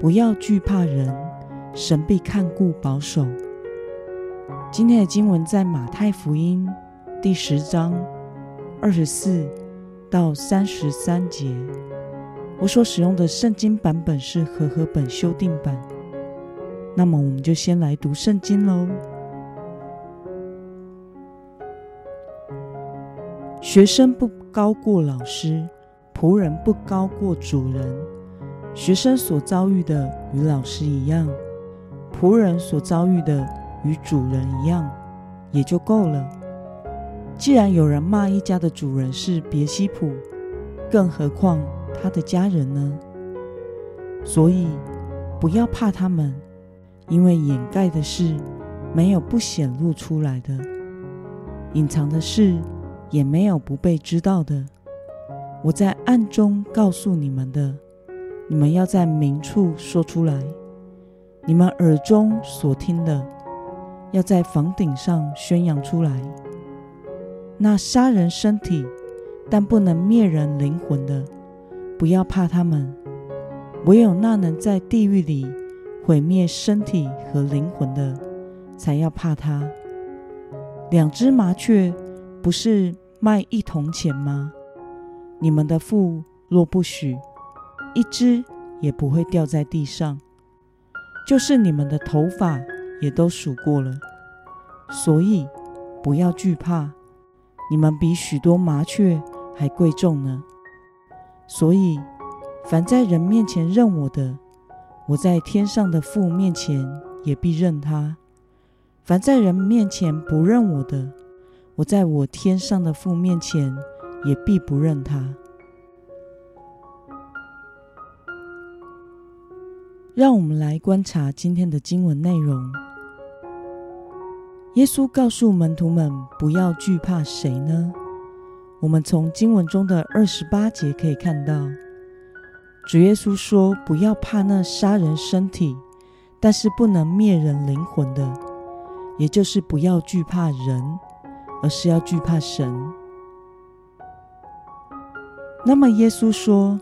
不要惧怕人，神必看顾保守。今天的经文在马太福音第十章二十四到三十三节。我所使用的圣经版本是和合本修订版。那么，我们就先来读圣经喽。学生不高过老师，仆人不高过主人。学生所遭遇的与老师一样，仆人所遭遇的与主人一样，也就够了。既然有人骂一家的主人是别西卜，更何况他的家人呢？所以不要怕他们，因为掩盖的事没有不显露出来的，隐藏的事也没有不被知道的。我在暗中告诉你们的。你们要在明处说出来，你们耳中所听的，要在房顶上宣扬出来。那杀人身体，但不能灭人灵魂的，不要怕他们；唯有那能在地狱里毁灭身体和灵魂的，才要怕他。两只麻雀不是卖一铜钱吗？你们的父若不许，一只也不会掉在地上，就是你们的头发也都数过了，所以不要惧怕，你们比许多麻雀还贵重呢。所以，凡在人面前认我的，我在天上的父面前也必认他；凡在人面前不认我的，我在我天上的父面前也必不认他。让我们来观察今天的经文内容。耶稣告诉门徒们不要惧怕谁呢？我们从经文中的二十八节可以看到，主耶稣说不要怕那杀人身体，但是不能灭人灵魂的，也就是不要惧怕人，而是要惧怕神。那么耶稣说，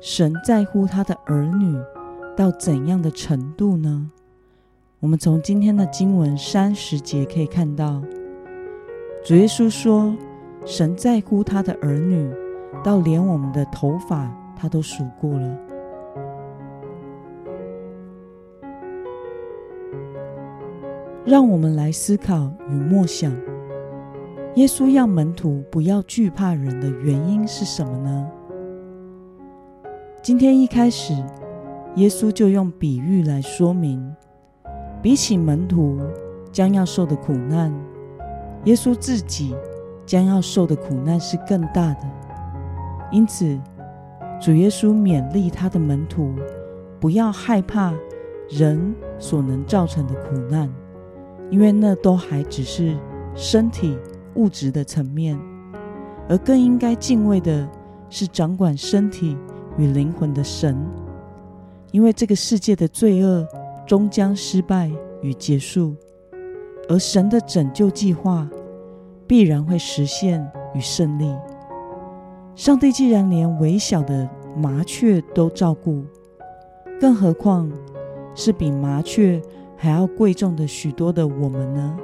神在乎他的儿女。到怎样的程度呢？我们从今天的经文三十节可以看到，主耶稣说：“神在乎他的儿女，到连我们的头发他都数过了。”让我们来思考与默想，耶稣要门徒不要惧怕人的原因是什么呢？今天一开始。耶稣就用比喻来说明，比起门徒将要受的苦难，耶稣自己将要受的苦难是更大的。因此，主耶稣勉励他的门徒，不要害怕人所能造成的苦难，因为那都还只是身体物质的层面，而更应该敬畏的是掌管身体与灵魂的神。因为这个世界的罪恶终将失败与结束，而神的拯救计划必然会实现与胜利。上帝既然连微小的麻雀都照顾，更何况是比麻雀还要贵重的许多的我们呢？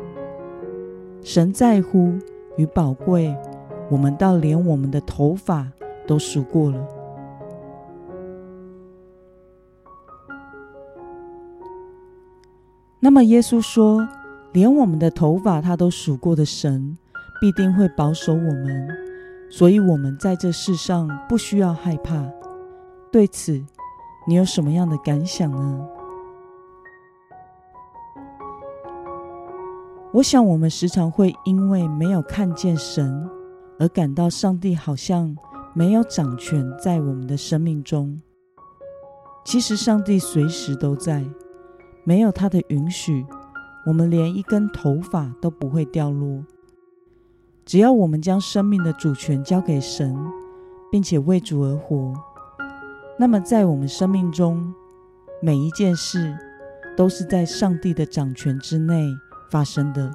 神在乎与宝贵，我们到连我们的头发都数过了。那么耶稣说，连我们的头发他都数过的神，必定会保守我们，所以我们在这世上不需要害怕。对此，你有什么样的感想呢？我想，我们时常会因为没有看见神，而感到上帝好像没有掌权在我们的生命中。其实上帝随时都在，没有他的允许，我们连一根头发都不会掉落。只要我们将生命的主权交给神，并且为主而活，那么在我们生命中每一件事都是在上帝的掌权之内发生的。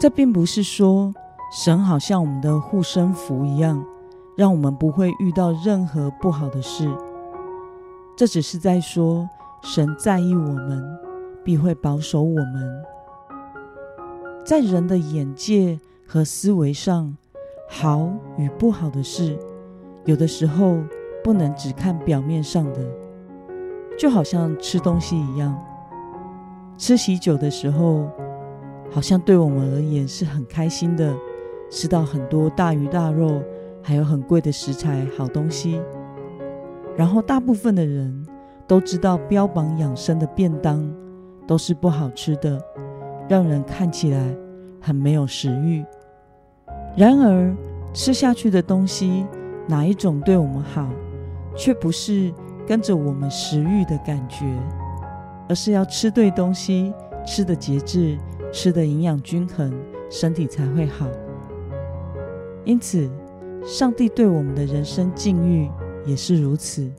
这并不是说神好像我们的护身符一样，让我们不会遇到任何不好的事。这只是在说，神在意我们，必会保守我们。在人的眼界和思维上，好与不好的事，有的时候不能只看表面上的，就好像吃东西一样，吃喜酒的时候，好像对我们而言是很开心的，吃到很多大鱼大肉，还有很贵的食材、好东西。然后，大部分的人都知道，标榜养生的便当都是不好吃的，让人看起来很没有食欲。然而，吃下去的东西哪一种对我们好，却不是跟着我们食欲的感觉，而是要吃对东西，吃得节制，吃得营养均衡，身体才会好。因此，上帝对我们的人生境遇，也是如此，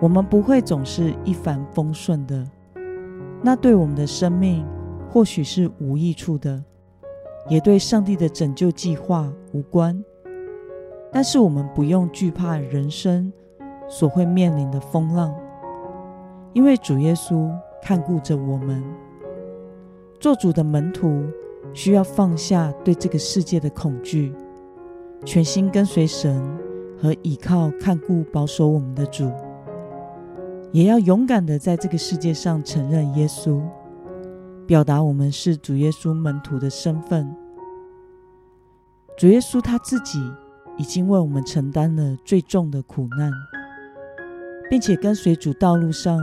我们不会总是一帆风顺的，那对我们的生命或许是无益处的，也对上帝的拯救计划无关。但是我们不用惧怕人生所会面临的风浪，因为主耶稣看顾着我们。做主的门徒需要放下对这个世界的恐惧，全心跟随神。和倚靠看顾保守我们的主，也要勇敢的在这个世界上承认耶稣，表达我们是主耶稣门徒的身份。主耶稣他自己已经为我们承担了最重的苦难，并且跟随主道路上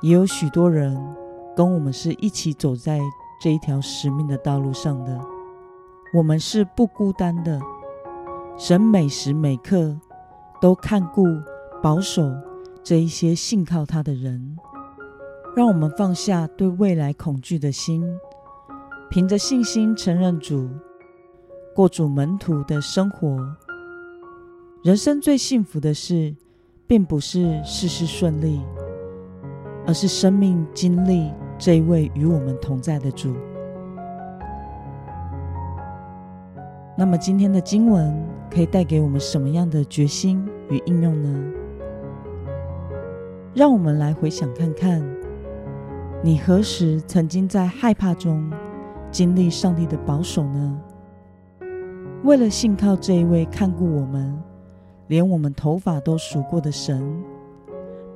也有许多人跟我们是一起走在这一条使命的道路上的。我们是不孤单的，神每时每刻。都看顾、保守这一些信靠他的人，让我们放下对未来恐惧的心，凭着信心承认主，过主门徒的生活。人生最幸福的事，并不是事事顺利，而是生命经历这一位与我们同在的主。那么今天的经文可以带给我们什么样的决心与应用呢？让我们来回想看看，你何时曾经在害怕中经历上帝的保守呢？为了信靠这一位看顾我们，连我们头发都数过的神，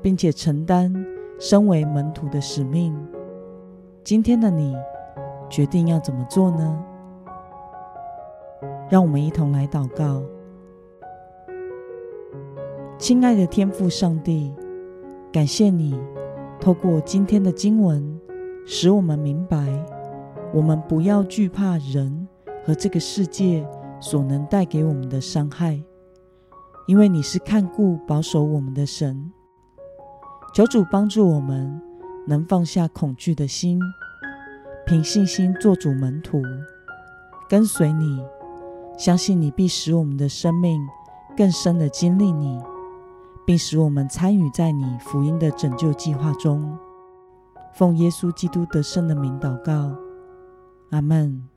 并且承担身为门徒的使命，今天的你决定要怎么做呢？让我们一同来祷告，亲爱的天父上帝，感谢你透过今天的经文，使我们明白，我们不要惧怕人和这个世界所能带给我们的伤害，因为你是看顾保守我们的神。求主帮助我们，能放下恐惧的心，凭信心做主门徒，跟随你。相信你必使我们的生命更深的经历你，并使我们参与在你福音的拯救计划中。奉耶稣基督得胜的名祷告，阿门。